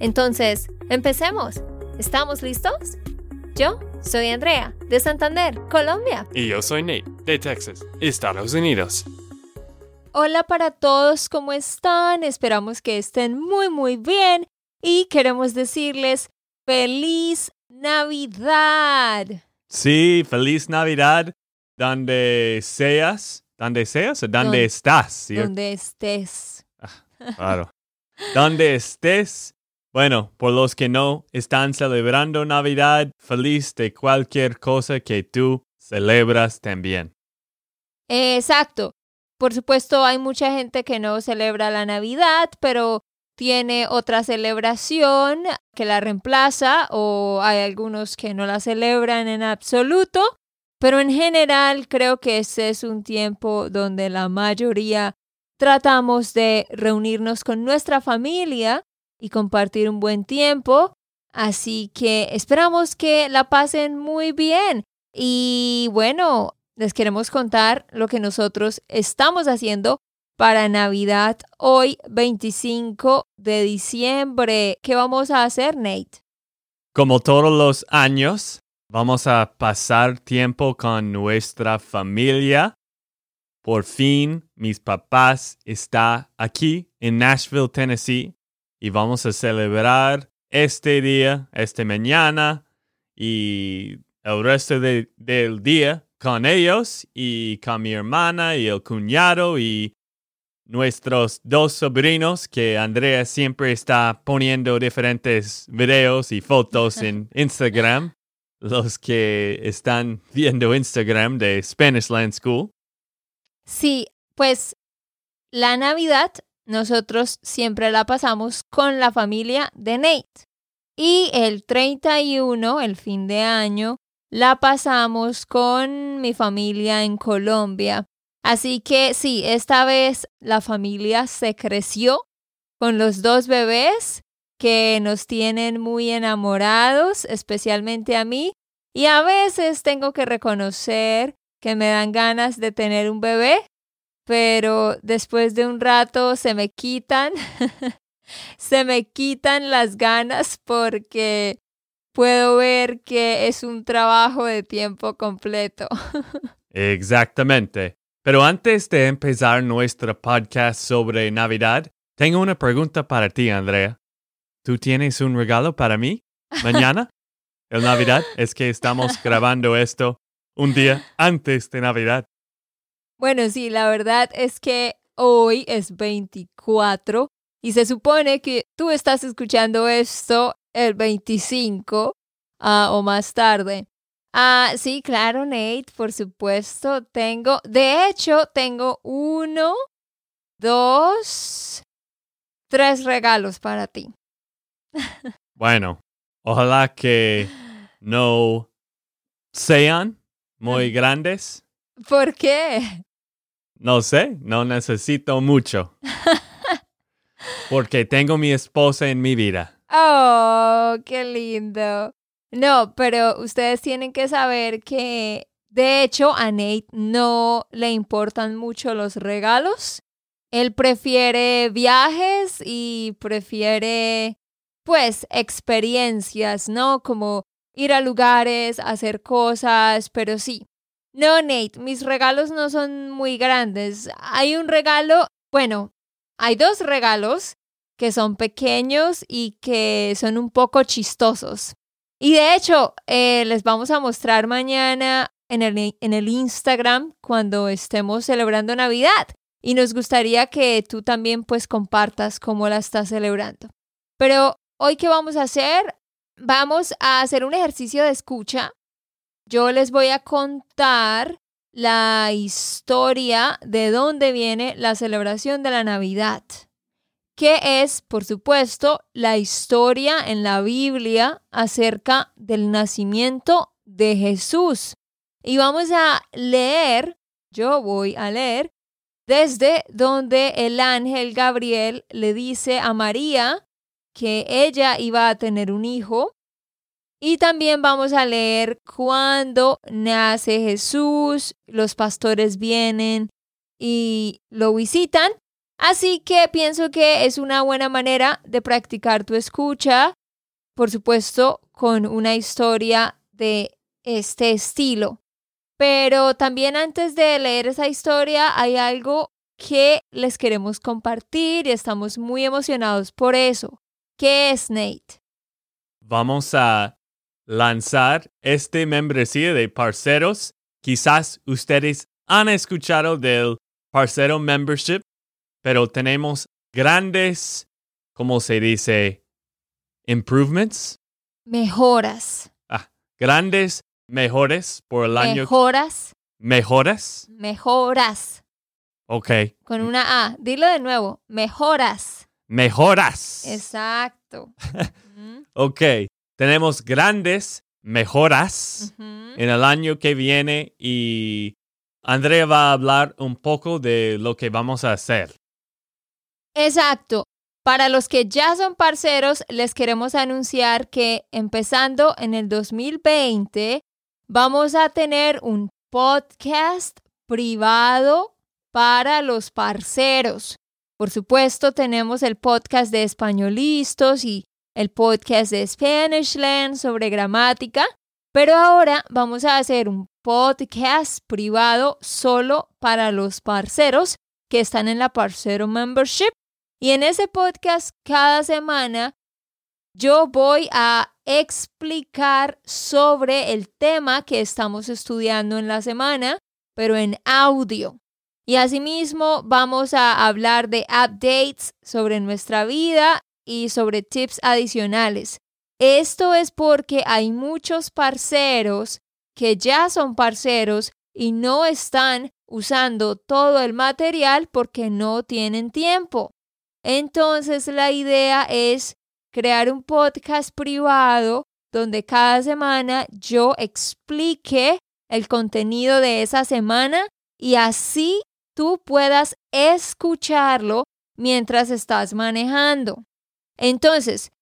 Entonces, empecemos. ¿Estamos listos? Yo soy Andrea, de Santander, Colombia. Y yo soy Nate, de Texas, Estados Unidos. Hola para todos, ¿cómo están? Esperamos que estén muy muy bien y queremos decirles feliz Navidad. Sí, feliz Navidad donde seas, donde seas o donde estás. Donde estés. Ah, claro. donde estés. Bueno, por los que no están celebrando Navidad, feliz de cualquier cosa que tú celebras también. Exacto. Por supuesto, hay mucha gente que no celebra la Navidad, pero tiene otra celebración que la reemplaza o hay algunos que no la celebran en absoluto. Pero en general creo que ese es un tiempo donde la mayoría tratamos de reunirnos con nuestra familia y compartir un buen tiempo. Así que esperamos que la pasen muy bien. Y bueno, les queremos contar lo que nosotros estamos haciendo para Navidad hoy 25 de diciembre. ¿Qué vamos a hacer, Nate? Como todos los años, Vamos a pasar tiempo con nuestra familia. Por fin, mis papás están aquí en Nashville, Tennessee, y vamos a celebrar este día, este mañana y el resto del día con ellos y con mi hermana y el cuñado y nuestros dos sobrinos que Andrea siempre está poniendo diferentes videos y fotos en Instagram los que están viendo Instagram de Spanish Land School. Sí, pues la Navidad nosotros siempre la pasamos con la familia de Nate. Y el 31, el fin de año, la pasamos con mi familia en Colombia. Así que sí, esta vez la familia se creció con los dos bebés que nos tienen muy enamorados, especialmente a mí. Y a veces tengo que reconocer que me dan ganas de tener un bebé, pero después de un rato se me quitan, se me quitan las ganas porque puedo ver que es un trabajo de tiempo completo. Exactamente. Pero antes de empezar nuestro podcast sobre Navidad, tengo una pregunta para ti, Andrea. ¿Tú tienes un regalo para mí mañana? El Navidad es que estamos grabando esto un día antes de Navidad. Bueno, sí, la verdad es que hoy es 24 y se supone que tú estás escuchando esto el 25 ah, o más tarde. Ah, sí, claro, Nate, por supuesto, tengo, de hecho, tengo uno, dos, tres regalos para ti. Bueno, ojalá que no sean muy grandes. ¿Por qué? No sé, no necesito mucho. Porque tengo mi esposa en mi vida. Oh, qué lindo. No, pero ustedes tienen que saber que, de hecho, a Nate no le importan mucho los regalos. Él prefiere viajes y prefiere pues experiencias, ¿no? Como ir a lugares, hacer cosas, pero sí. No, Nate, mis regalos no son muy grandes. Hay un regalo, bueno, hay dos regalos que son pequeños y que son un poco chistosos. Y de hecho, eh, les vamos a mostrar mañana en el, en el Instagram cuando estemos celebrando Navidad. Y nos gustaría que tú también pues compartas cómo la estás celebrando. Pero Hoy, ¿qué vamos a hacer? Vamos a hacer un ejercicio de escucha. Yo les voy a contar la historia de dónde viene la celebración de la Navidad. que es, por supuesto, la historia en la Biblia acerca del nacimiento de Jesús. Y vamos a leer, yo voy a leer, desde donde el ángel Gabriel le dice a María que ella iba a tener un hijo. Y también vamos a leer cuando nace Jesús, los pastores vienen y lo visitan Así que pienso que es una buena manera de practicar tu escucha, por supuesto, con una historia de este estilo. Pero también antes de leer esa historia hay algo que les queremos compartir y estamos muy emocionados por eso. ¿Qué es Nate? Vamos a lanzar este membresía de parceros. Quizás ustedes han escuchado del Parcero Membership pero tenemos grandes, ¿cómo se dice? Improvements. Mejoras. Ah, grandes mejores por el año. Mejoras. Mejoras. Mejoras. Ok. Con una A. Dilo de nuevo. Mejoras. Mejoras. Exacto. ok. Tenemos grandes mejoras en el año que viene y Andrea va a hablar un poco de lo que vamos a hacer. Exacto. Para los que ya son parceros, les queremos anunciar que empezando en el 2020 vamos a tener un podcast privado para los parceros. Por supuesto, tenemos el podcast de Españolistos y el podcast de Spanishland sobre gramática, pero ahora vamos a hacer un podcast privado solo para los parceros que están en la Parcero Membership y en ese podcast cada semana yo voy a explicar sobre el tema que estamos estudiando en la semana, pero en audio. Y asimismo vamos a hablar de updates sobre nuestra vida y sobre tips adicionales. Esto es porque hay muchos parceros que ya son parceros y no están usando todo el material porque no tienen tiempo. Entonces la idea es crear un podcast privado donde cada semana yo explique el contenido de esa semana y así tú puedas escucharlo mientras estás manejando. Entonces,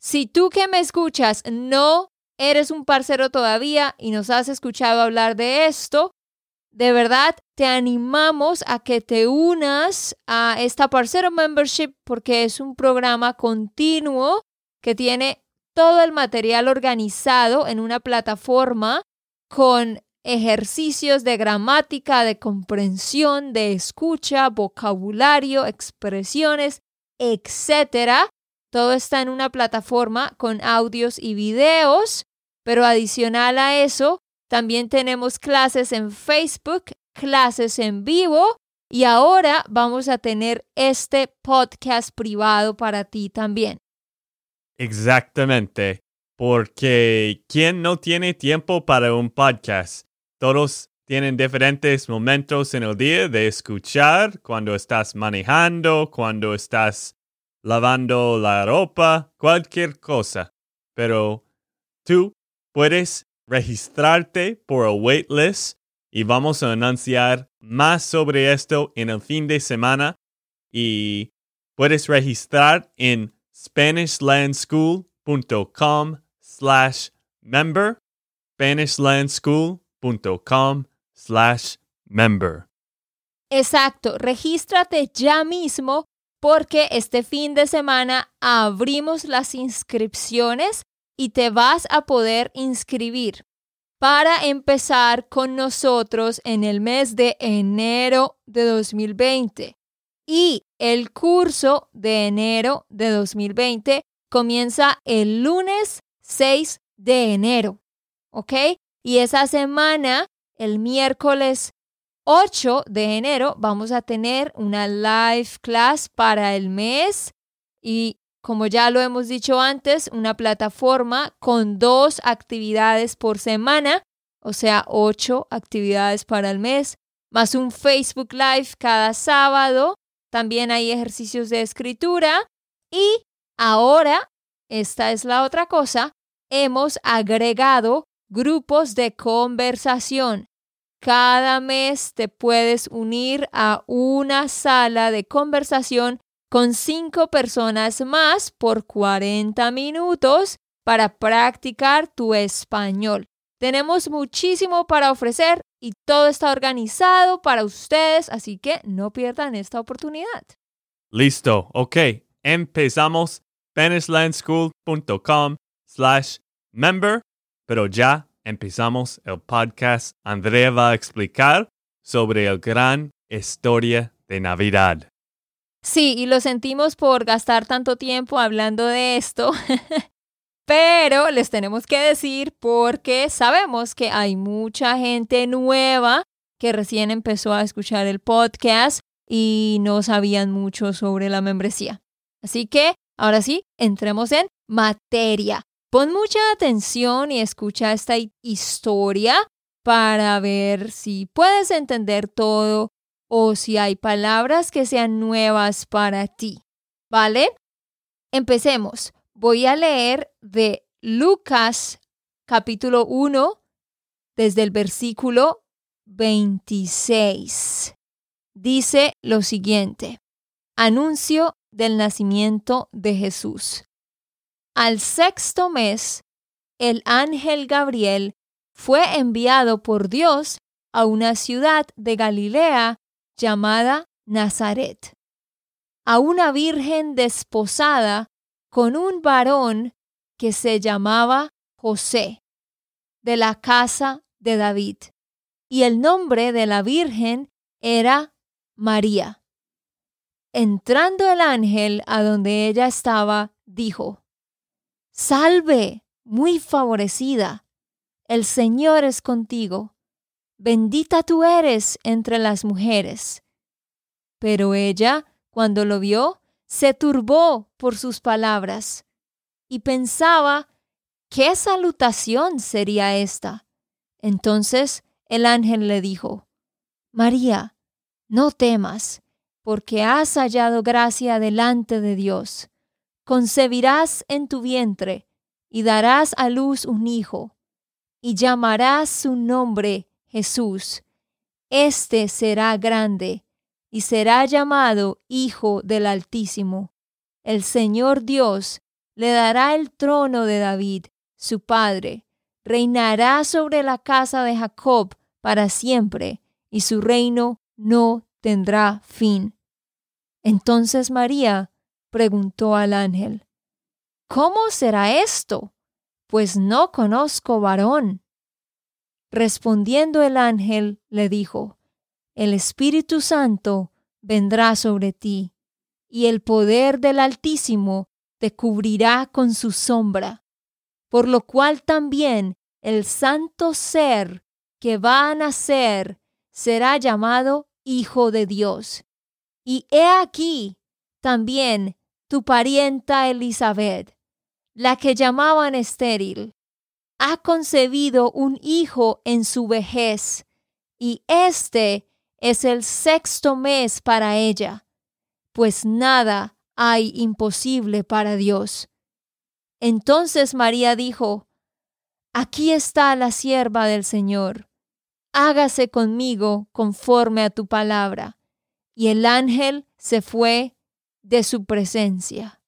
si tú que me escuchas no eres un parcero todavía y nos has escuchado hablar de esto, de verdad te animamos a que te unas a esta Parcero Membership porque es un programa continuo que tiene todo el material organizado en una plataforma con ejercicios de gramática, de comprensión, de escucha, vocabulario, expresiones, etc. Todo está en una plataforma con audios y videos, pero adicional a eso, también tenemos clases en Facebook, clases en vivo y ahora vamos a tener este podcast privado para ti también. Exactamente, porque ¿quién no tiene tiempo para un podcast? Todos tienen diferentes momentos en el día de escuchar cuando estás manejando, cuando estás lavando la ropa, cualquier cosa. Pero tú puedes registrarte por el waitlist y vamos a anunciar más sobre esto en el fin de semana. Y puedes registrar en SpanishLandSchool.com slash member. SpanishLandSchool.com slash member. Exacto, regístrate ya mismo porque este fin de semana abrimos las inscripciones y te vas a poder inscribir para empezar con nosotros en el mes de enero de 2020. Y el curso de enero de 2020 comienza el lunes 6 de enero. ¿Ok? Y esa semana, el miércoles 8 de enero, vamos a tener una live class para el mes y como ya lo hemos dicho antes, una plataforma con dos actividades por semana, o sea, ocho actividades para el mes, más un Facebook Live cada sábado también hay ejercicios de escritura y ahora, esta es la otra cosa, hemos agregado grupos de conversación. Cada mes te puedes unir a una sala de conversación con cinco personas más por 40 minutos para practicar tu español. Tenemos muchísimo para ofrecer y todo está organizado para ustedes, así que no pierdan esta oportunidad. Listo, ok. Empezamos SpanishLandSchool.com slash member, pero ya empezamos el podcast. Andrea va a explicar sobre el gran historia de Navidad. Sí, y lo sentimos por gastar tanto tiempo hablando de esto, pero les tenemos que decir porque sabemos que hay mucha gente nueva que recién empezó a escuchar el podcast y no sabían mucho sobre la membresía. Así que, ahora sí, entremos en materia. Pon mucha atención y escucha esta historia para ver si puedes entender todo o si hay palabras que sean nuevas para ti. ¿Vale? Empecemos. Voy a leer de Lucas capítulo 1 desde el versículo 26. Dice lo siguiente. Anuncio del nacimiento de Jesús. Al sexto mes, el ángel Gabriel fue enviado por Dios a una ciudad de Galilea llamada Nazaret, a una virgen desposada con un varón que se llamaba José, de la casa de David, y el nombre de la virgen era María. Entrando el ángel a donde ella estaba, dijo, Salve, muy favorecida, el Señor es contigo, bendita tú eres entre las mujeres. Pero ella, cuando lo vio, se turbó por sus palabras y pensaba, ¿qué salutación sería esta? Entonces el ángel le dijo, María, no temas, porque has hallado gracia delante de Dios concebirás en tu vientre y darás a luz un hijo, y llamarás su nombre Jesús. Este será grande, y será llamado Hijo del Altísimo. El Señor Dios le dará el trono de David, su padre, reinará sobre la casa de Jacob para siempre, y su reino no tendrá fin. Entonces María preguntó al ángel, ¿Cómo será esto? Pues no conozco varón. Respondiendo el ángel, le dijo, El Espíritu Santo vendrá sobre ti, y el poder del Altísimo te cubrirá con su sombra, por lo cual también el santo ser que va a nacer será llamado Hijo de Dios. Y he aquí, también tu parienta Elizabeth, la que llamaban estéril, ha concebido un hijo en su vejez, y este es el sexto mes para ella, pues nada hay imposible para Dios. Entonces María dijo, Aquí está la sierva del Señor, hágase conmigo conforme a tu palabra. Y el ángel se fue de su presencia.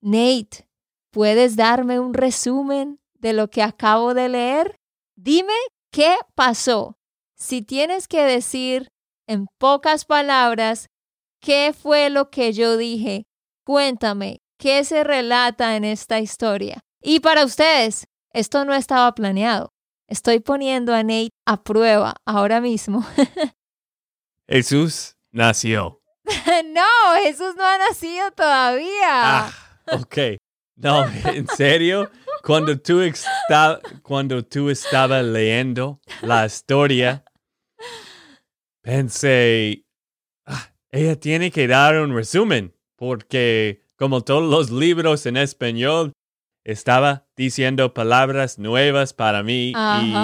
Nate, ¿puedes darme un resumen de lo que acabo de leer? Dime qué pasó. Si tienes que decir en pocas palabras qué fue lo que yo dije, cuéntame qué se relata en esta historia. Y para ustedes, esto no estaba planeado. Estoy poniendo a Nate a prueba ahora mismo. Jesús nació. no, Jesús no ha nacido todavía. Ah, ok. No, en serio, cuando tú, cuando tú estabas leyendo la historia, pensé, ah, ella tiene que dar un resumen, porque como todos los libros en español, estaba diciendo palabras nuevas para mí y,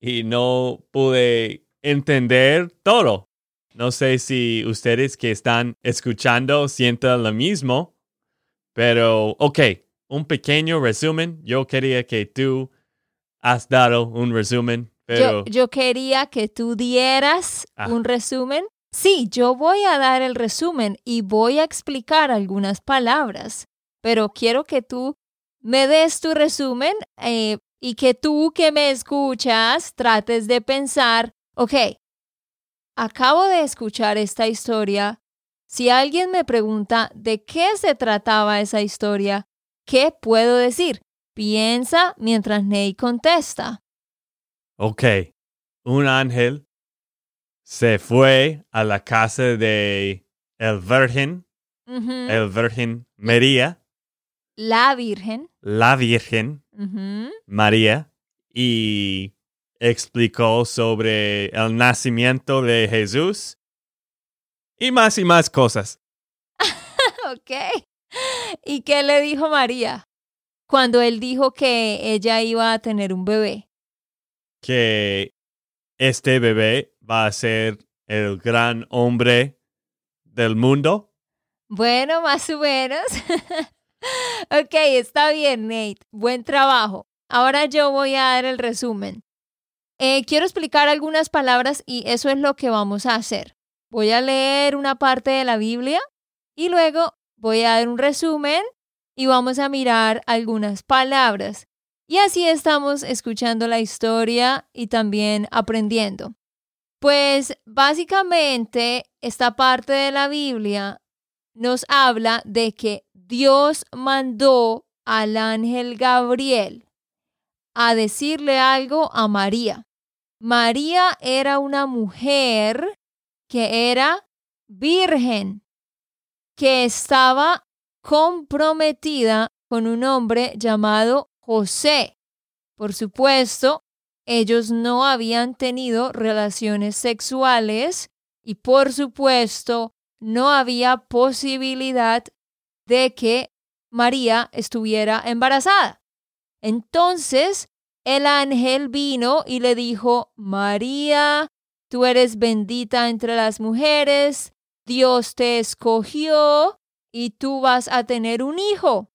y no pude entender todo. No sé si ustedes que están escuchando sientan lo mismo, pero ok, un pequeño resumen. Yo quería que tú has dado un resumen, pero... Yo, yo quería que tú dieras Ah. un resumen. Sí, yo voy a dar el resumen y voy a explicar algunas palabras, pero quiero que tú me des tu resumen eh, y que tú que me escuchas trates de pensar, ok, acabo de escuchar esta historia. Si alguien me pregunta de qué se trataba esa historia, ¿qué puedo decir? Piensa mientras Ney contesta. Ok, un ángel se fue a la casa de el Virgen, el Virgen María, La Virgen. la Virgen. María, y explicó sobre el nacimiento de Jesús y más y más cosas. Ok. ¿Y qué le dijo María cuando él dijo que ella iba a tener un bebé? Que este bebé va a ser el gran hombre del mundo. Bueno, más o menos. ok, está bien, Nate. Buen trabajo. Ahora yo voy a dar el resumen. Eh, quiero explicar algunas palabras y eso es lo que vamos a hacer. Voy a leer una parte de la Biblia y luego voy a dar un resumen y vamos a mirar algunas palabras. Y así estamos escuchando la historia y también aprendiendo. Pues básicamente esta parte de la Biblia nos habla de que Dios mandó al ángel Gabriel a decirle algo a María. María era una mujer que era virgen, que estaba comprometida con un hombre llamado José. Por supuesto, ellos no habían tenido relaciones sexuales y por supuesto no había posibilidad de que María estuviera embarazada. Entonces el ángel vino y le dijo, María, tú eres bendita entre las mujeres, Dios te escogió y tú vas a tener un hijo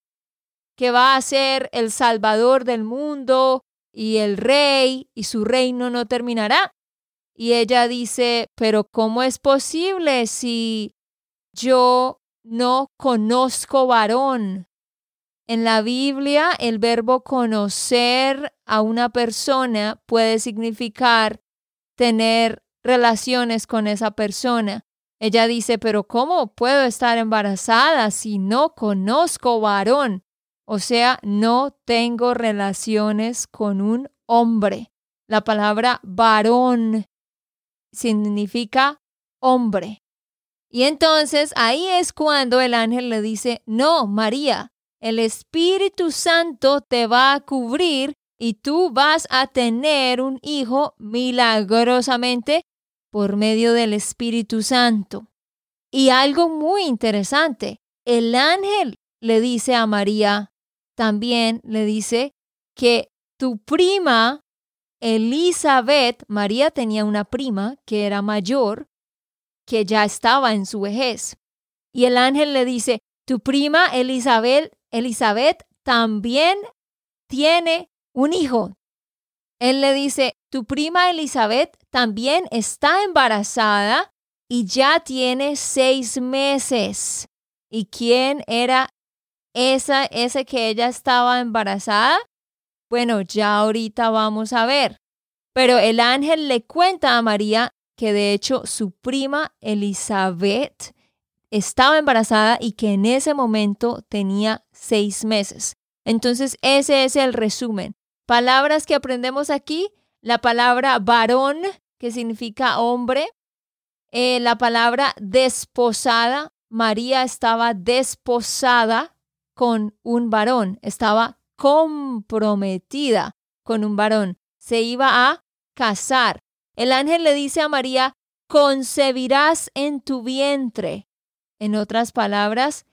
que va a ser el salvador del mundo y el rey y su reino no terminará. Y ella dice, pero ¿cómo es posible si yo no conozco varón? En la Biblia, el verbo conocer a una persona puede significar tener relaciones con esa persona. Ella dice, pero ¿cómo puedo estar embarazada si no conozco varón? O sea, no tengo relaciones con un hombre. La palabra varón significa hombre. Y entonces ahí es cuando el ángel le dice, no, María, el Espíritu Santo te va a cubrir y tú vas a tener un hijo milagrosamente por medio del Espíritu Santo. Y algo muy interesante, el ángel le dice a María, también le dice que tu prima Elizabeth, María tenía una prima que era mayor, que ya estaba en su vejez. Y el ángel le dice, tu prima Elizabeth, Elizabeth también tiene un hijo. Él le dice, tu prima Elizabeth también está embarazada y ya tiene seis meses. ¿Y quién era esa, ese que ella estaba embarazada? Bueno, ya ahorita vamos a ver. Pero el ángel le cuenta a María que de hecho su prima Elizabeth estaba embarazada y que en ese momento tenía seis meses. Entonces ese es el resumen. Palabras que aprendemos aquí, la palabra varón, que significa hombre, eh, la palabra desposada, María estaba desposada con un varón, estaba comprometida con un varón, se iba a casar. El ángel le dice a María, concebirás en tu vientre. En otras palabras,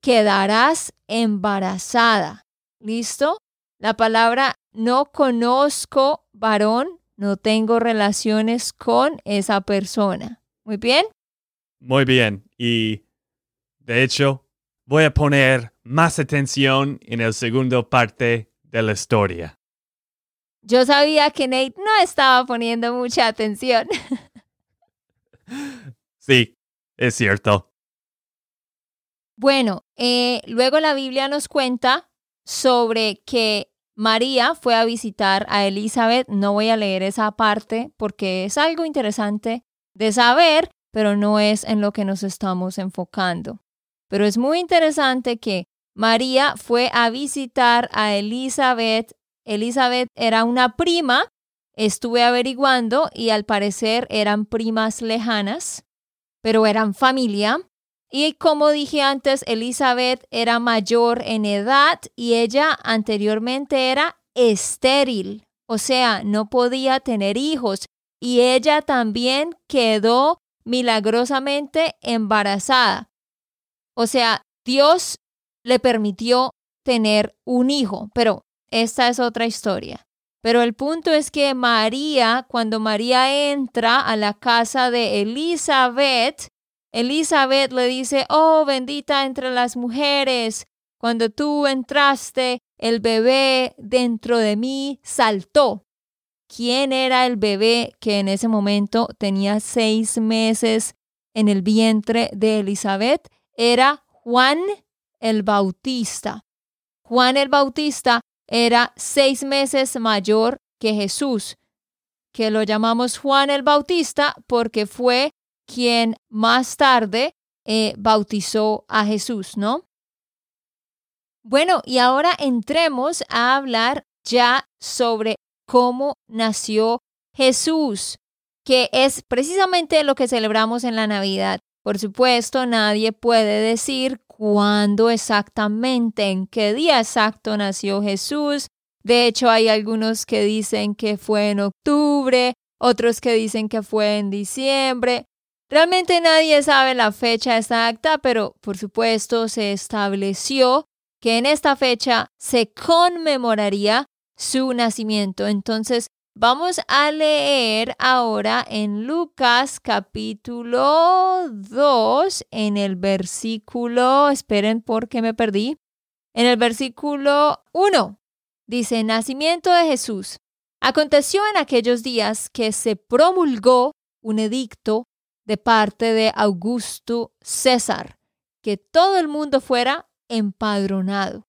quedarás embarazada. ¿Listo? La palabra no conozco varón, no tengo relaciones con esa persona. Muy bien. Muy bien. Y de hecho, voy a poner más atención en el segundo parte de la historia. Yo sabía que Nate no estaba poniendo mucha atención. Sí, es cierto. Bueno, eh, luego la Biblia nos cuenta sobre que María fue a visitar a Elizabeth. No voy a leer esa parte porque es algo interesante de saber, pero no es en lo que nos estamos enfocando. Pero es muy interesante que María fue a visitar a Elizabeth. Elizabeth era una prima, estuve averiguando y al parecer eran primas lejanas, pero eran familia. Y como dije antes, Elizabeth era mayor en edad y ella anteriormente era estéril, o sea, no podía tener hijos. Y ella también quedó milagrosamente embarazada. O sea, Dios le permitió tener un hijo, pero esta es otra historia. Pero el punto es que María, cuando María entra a la casa de Elizabeth, Elizabeth le dice, oh bendita entre las mujeres, cuando tú entraste, el bebé dentro de mí saltó. ¿Quién era el bebé que en ese momento tenía seis meses en el vientre de Elizabeth? Era Juan el Bautista. Juan el Bautista era seis meses mayor que Jesús, que lo llamamos Juan el Bautista porque fue quien más tarde eh, bautizó a Jesús, ¿no? Bueno, y ahora entremos a hablar ya sobre cómo nació Jesús, que es precisamente lo que celebramos en la Navidad. Por supuesto, nadie puede decir cuándo exactamente, en qué día exacto nació Jesús. De hecho, hay algunos que dicen que fue en octubre, otros que dicen que fue en diciembre. Realmente nadie sabe la fecha exacta, pero por supuesto se estableció que en esta fecha se conmemoraría su nacimiento. Entonces, vamos a leer ahora en Lucas capítulo 2, en el versículo, esperen porque me perdí, en el versículo 1, dice, nacimiento de Jesús. Aconteció en aquellos días que se promulgó un edicto de parte de Augusto César, que todo el mundo fuera empadronado.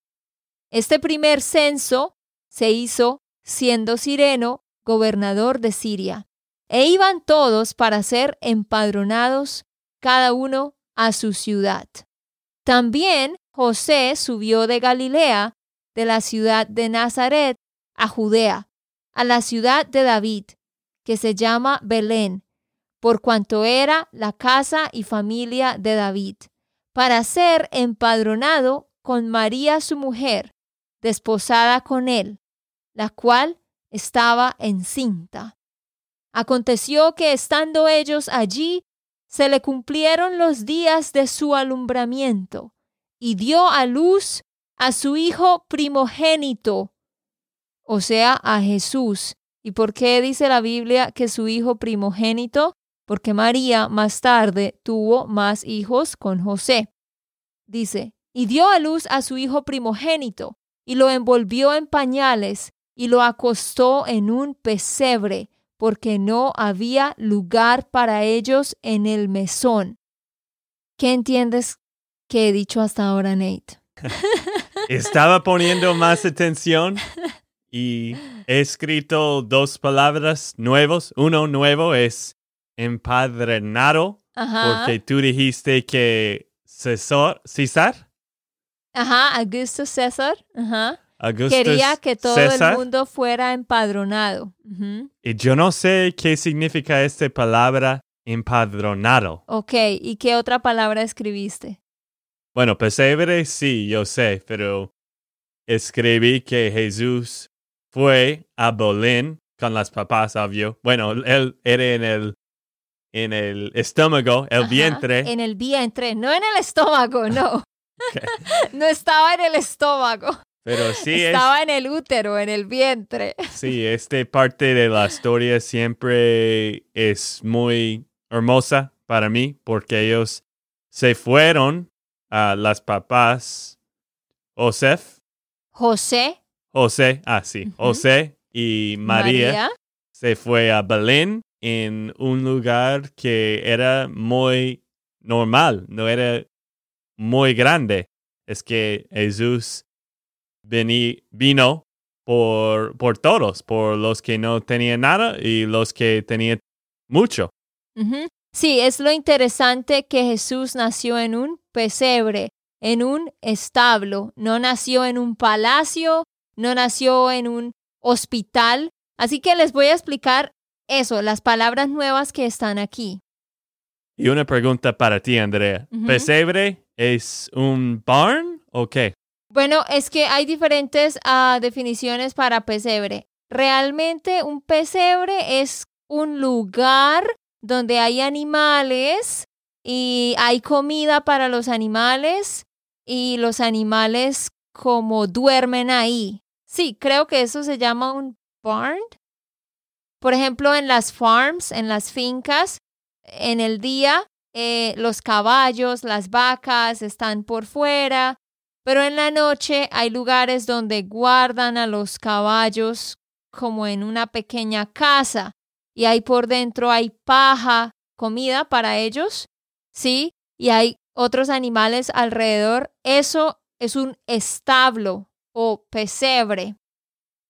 Este primer censo se hizo siendo Sireno gobernador de Siria, e iban todos para ser empadronados, cada uno a su ciudad. También José subió de Galilea, de la ciudad de Nazaret, a Judea, a la ciudad de David, que se llama Belén, por cuanto era la casa y familia de David, para ser empadronado con María su mujer, desposada con él, la cual estaba encinta. Aconteció que estando ellos allí, se le cumplieron los días de su alumbramiento, y dio a luz a su hijo primogénito, o sea, a Jesús. ¿Y por qué dice la Biblia que su hijo primogénito? Porque María más tarde tuvo más hijos con José. Dice, y dio a luz a su hijo primogénito, y lo envolvió en pañales, y lo acostó en un pesebre, porque no había lugar para ellos en el mesón. ¿Qué entiendes que he dicho hasta ahora, Nate? Estaba poniendo más atención y he escrito dos palabras nuevos. Uno nuevo es empadrenado porque tú dijiste que César, César. Ajá, Augusto César. Ajá. Quería que todo el mundo fuera empadronado. Y yo no sé qué significa esta palabra empadronado. Ok, ¿y qué otra palabra escribiste? Bueno, pesebre sí, yo sé, pero escribí que Jesús fue a Bolín con las papás, obvio. Bueno, él era en el en el estómago, el vientre. En el vientre, no en el estómago, no. no estaba en el estómago. Pero sí Estaba en el útero, en el vientre. Sí, esta parte de la historia siempre es muy hermosa para mí porque ellos se fueron a las papás Josef, José, José, ah sí, Ujú. José y María, María. se fue a Belén en un lugar que era muy normal, no era muy grande. Es que Jesús vino por, por todos, por los que no tenían nada y los que tenían mucho. Sí, es lo interesante que Jesús nació en un pesebre, en un establo, no nació en un palacio, no nació en un hospital. Así que les voy a explicar eso, las palabras nuevas que están aquí. Y una pregunta para ti, Andrea. ¿Pesebre es un barn o qué? Bueno, es que hay diferentes ah, definiciones para pesebre. Realmente un pesebre es un lugar donde hay animales y hay comida para los animales y los animales como duermen ahí. Sí, creo que eso se llama un barn. Por ejemplo, en las farms, en las fincas, en el día eh, los caballos, las vacas están por fuera, pero en la noche hay lugares donde guardan a los caballos como en una pequeña casa y ahí por dentro hay paja, comida para ellos, ¿sí? Y hay otros animales alrededor. Eso es un establo o pesebre.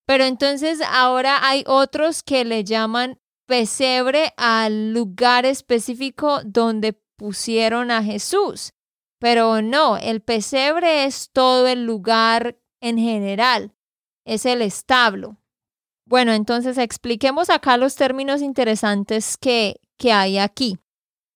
Pero entonces ahora hay otros que le llaman pesebre al lugar específico donde pusieron a Jesús. Pero no, el pesebre es todo el lugar en general, es el establo. Bueno, entonces expliquemos acá los términos interesantes que, que hay aquí.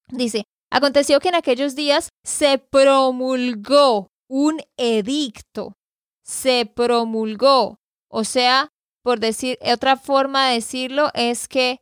Dice, aconteció que en aquellos días se promulgó un edicto, se promulgó, o sea, por decir, otra forma de decirlo es que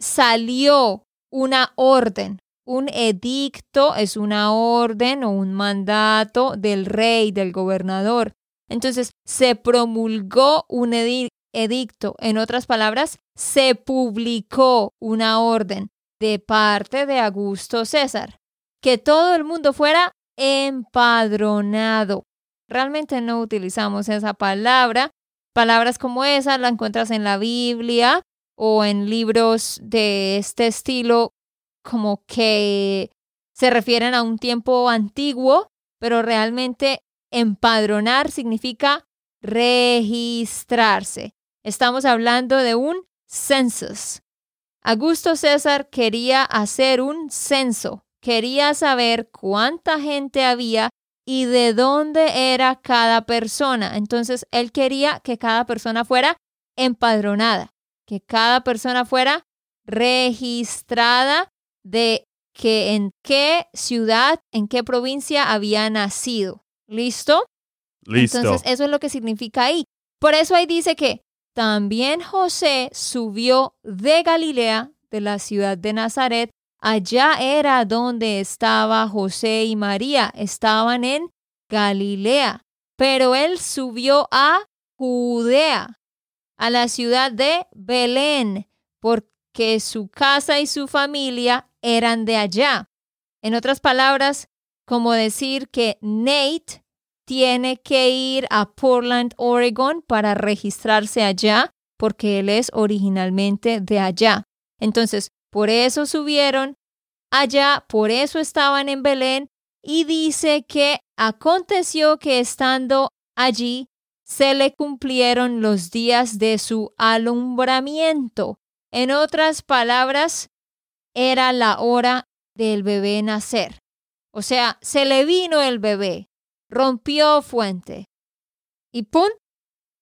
salió una orden, un edicto es una orden o un mandato del rey, del gobernador. Entonces, se promulgó un edi- edicto. En otras palabras, se publicó una orden de parte de Augusto César. Que todo el mundo fuera empadronado. Realmente no utilizamos esa palabra. Palabras como esa la encuentras en la Biblia o en libros de este estilo como que se refieren a un tiempo antiguo, pero realmente empadronar significa registrarse. Estamos hablando de un census. Augusto César quería hacer un censo, quería saber cuánta gente había y de dónde era cada persona. Entonces, él quería que cada persona fuera empadronada, que cada persona fuera registrada de que en qué ciudad, en qué provincia había nacido. ¿Listo? Listo. Entonces, eso es lo que significa ahí. Por eso ahí dice que también José subió de Galilea, de la ciudad de Nazaret. Allá era donde estaba José y María. Estaban en Galilea. Pero él subió a Judea, a la ciudad de Belén, porque su casa y su familia eran de allá. En otras palabras, como decir que Nate tiene que ir a Portland, Oregon para registrarse allá, porque él es originalmente de allá. Entonces, por eso subieron allá, por eso estaban en Belén, y dice que aconteció que estando allí, se le cumplieron los días de su alumbramiento. En otras palabras, era la hora del bebé nacer. O sea, se le vino el bebé, rompió fuente. Y ¡pum!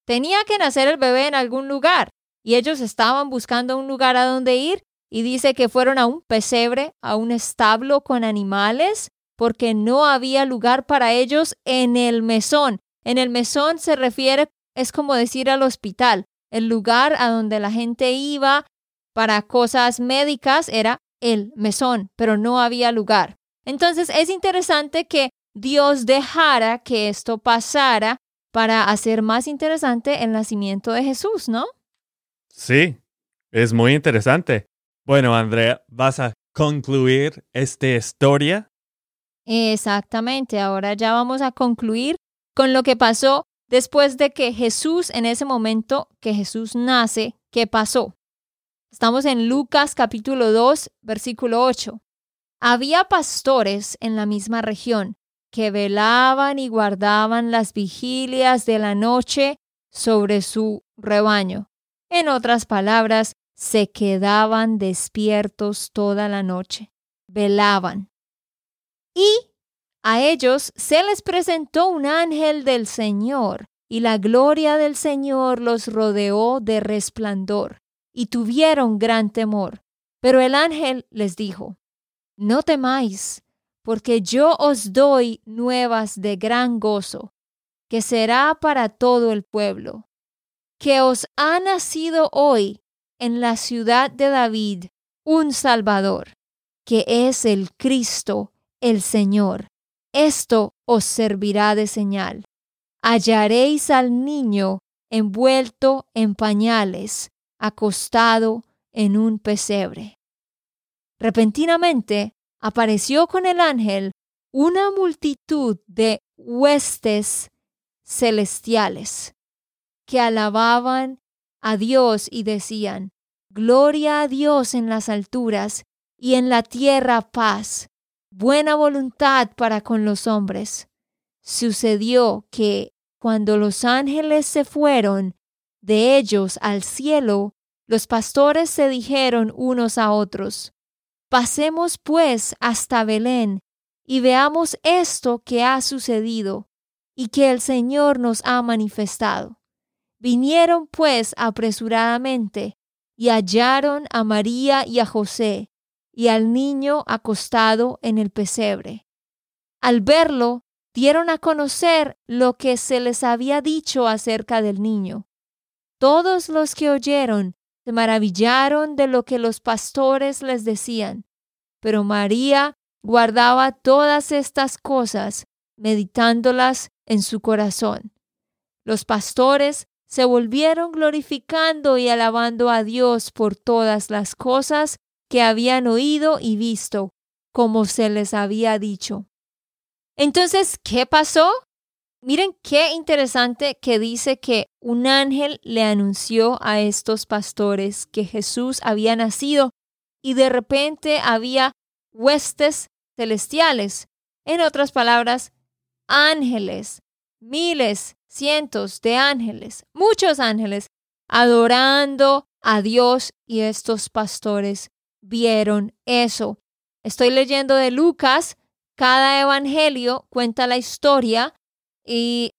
Tenía que nacer el bebé en algún lugar. Y ellos estaban buscando un lugar a donde ir. Y dice que fueron a un pesebre, a un establo con animales, porque no había lugar para ellos en el mesón. En el mesón se refiere, es como decir al hospital. El lugar a donde la gente iba para cosas médicas era el mesón, pero no había lugar. Entonces es interesante que Dios dejara que esto pasara para hacer más interesante el nacimiento de Jesús, ¿no? Sí, es muy interesante. Bueno, Andrea, ¿vas a concluir esta historia? Exactamente, ahora ya vamos a concluir con lo que pasó después de que Jesús, en ese momento que Jesús nace, ¿qué pasó? Estamos en Lucas capítulo 2, versículo 8. Había pastores en la misma región que velaban y guardaban las vigilias de la noche sobre su rebaño. En otras palabras, se quedaban despiertos toda la noche, velaban. Y a ellos se les presentó un ángel del Señor, y la gloria del Señor los rodeó de resplandor, y tuvieron gran temor. Pero el ángel les dijo, No temáis, porque yo os doy nuevas de gran gozo, que será para todo el pueblo, que os ha nacido hoy en la ciudad de David un Salvador, que es el Cristo, el Señor. Esto os servirá de señal. Hallaréis al niño envuelto en pañales, acostado en un pesebre. Repentinamente apareció con el ángel una multitud de huestes celestiales que alababan a Dios y decían, Gloria a Dios en las alturas y en la tierra paz, buena voluntad para con los hombres. Sucedió que, cuando los ángeles se fueron de ellos al cielo, los pastores se dijeron unos a otros, Pasemos pues hasta Belén y veamos esto que ha sucedido y que el Señor nos ha manifestado. Vinieron pues apresuradamente y hallaron a María y a José y al niño acostado en el pesebre. Al verlo, dieron a conocer lo que se les había dicho acerca del niño. Todos los que oyeron se maravillaron de lo que los pastores les decían, pero María guardaba todas estas cosas, meditándolas en su corazón. Los pastores se volvieron glorificando y alabando a Dios por todas las cosas que habían oído y visto, como se les había dicho. Entonces, ¿qué pasó? Miren qué interesante que dice que un ángel le anunció a estos pastores que Jesús había nacido y de repente había huestes celestiales. En otras palabras, ángeles, miles, cientos de ángeles, muchos ángeles, adorando a Dios y estos pastores vieron eso. Estoy leyendo de Lucas, cada evangelio cuenta la historia y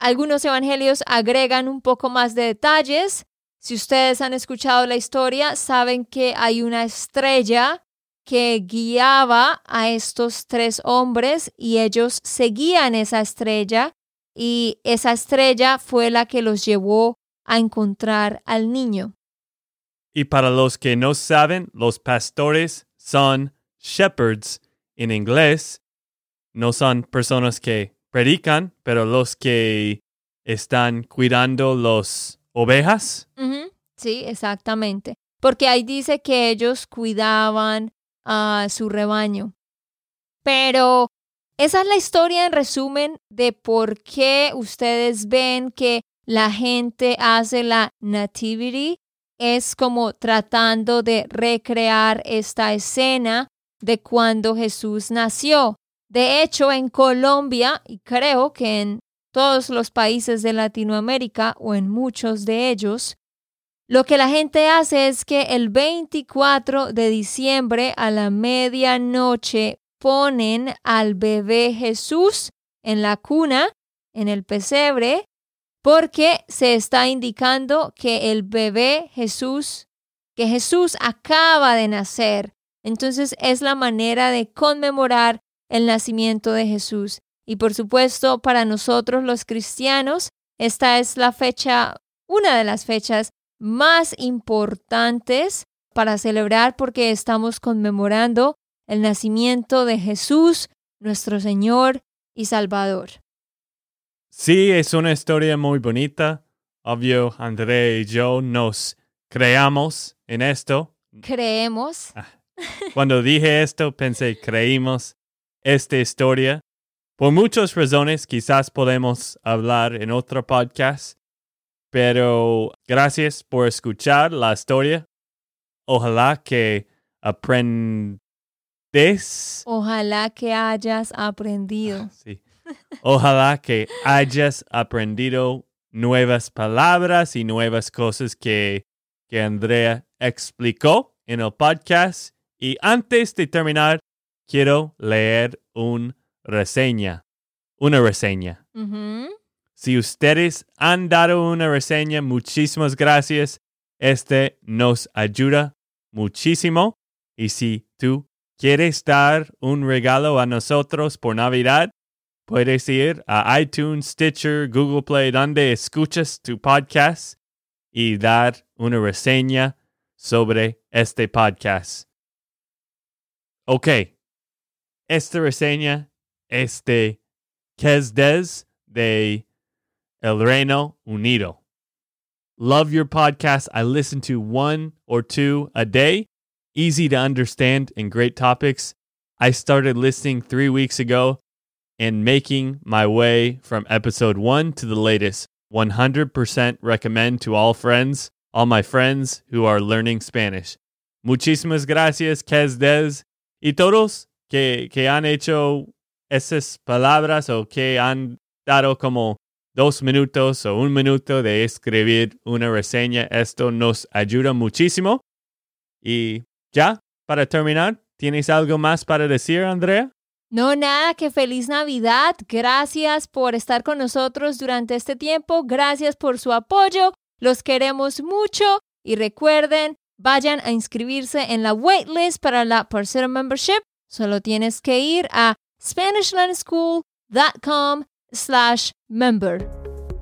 algunos evangelios agregan un poco más de detalles. Si ustedes han escuchado la historia, saben que hay una estrella que guiaba a estos tres hombres y ellos seguían esa estrella y esa estrella fue la que los llevó a encontrar al niño. Y para los que no saben, los pastores son shepherds en inglés. No son personas que predican, pero los que están cuidando las ovejas. Sí, exactamente. Porque ahí dice que ellos cuidaban a su rebaño. Pero esa es la historia en resumen de por qué ustedes ven que la gente hace la nativity es como tratando de recrear esta escena de cuando Jesús nació. De hecho, en Colombia, y creo que en todos los países de Latinoamérica o en muchos de ellos, lo que la gente hace es que el 24 de diciembre a la medianoche ponen al bebé Jesús en la cuna, en el pesebre, porque se está indicando que el bebé Jesús, que Jesús acaba de nacer. Entonces es la manera de conmemorar el nacimiento de Jesús. Y por supuesto, para nosotros los cristianos, esta es la fecha, una de las fechas más importantes para celebrar porque estamos conmemorando el nacimiento de Jesús, nuestro Señor y Salvador. Sí, es una historia muy bonita. Obvio, André y yo nos creamos en esto. Creemos. Ah, Cuando dije esto, pensé, creímos esta historia. Por muchas razones, quizás podemos hablar en otro podcast, pero gracias por escuchar la historia. Ojalá que Ojalá que hayas aprendido. Sí. Ojalá que hayas aprendido nuevas palabras y nuevas cosas que, que Andrea explicó en el podcast. Y antes de terminar, quiero leer una reseña. Una reseña. Si ustedes han dado una reseña, muchísimas gracias. Este nos ayuda muchísimo. Y si tú quieres dar un regalo a nosotros por Navidad, puedes ir a iTunes, Stitcher, Google Play, donde escuchas tu podcast y dar una reseña sobre este podcast. Ok, esta reseña es de Kesdes de El Reino Unido. Love your podcast. I listen to one or two a day. Easy to understand and great topics. I started listening three weeks ago and making my way from episode one to the latest. 100% recommend to all friends, all my friends who are learning Spanish. Muchísimas gracias, Kesdes, y todos que, que han hecho esas palabras o que han dado como dos minutos o un minuto de escribir una reseña. Esto nos ayuda muchísimo. Y ya, para terminar, ¿tienes algo más para decir, Andrea? No, nada, que feliz Navidad. Gracias por estar con nosotros durante este tiempo. Gracias por su apoyo. Los queremos mucho. Y recuerden, vayan a inscribirse en la waitlist para la Parcero Membership. Solo tienes que ir a SpanishLandSchool.com slash member.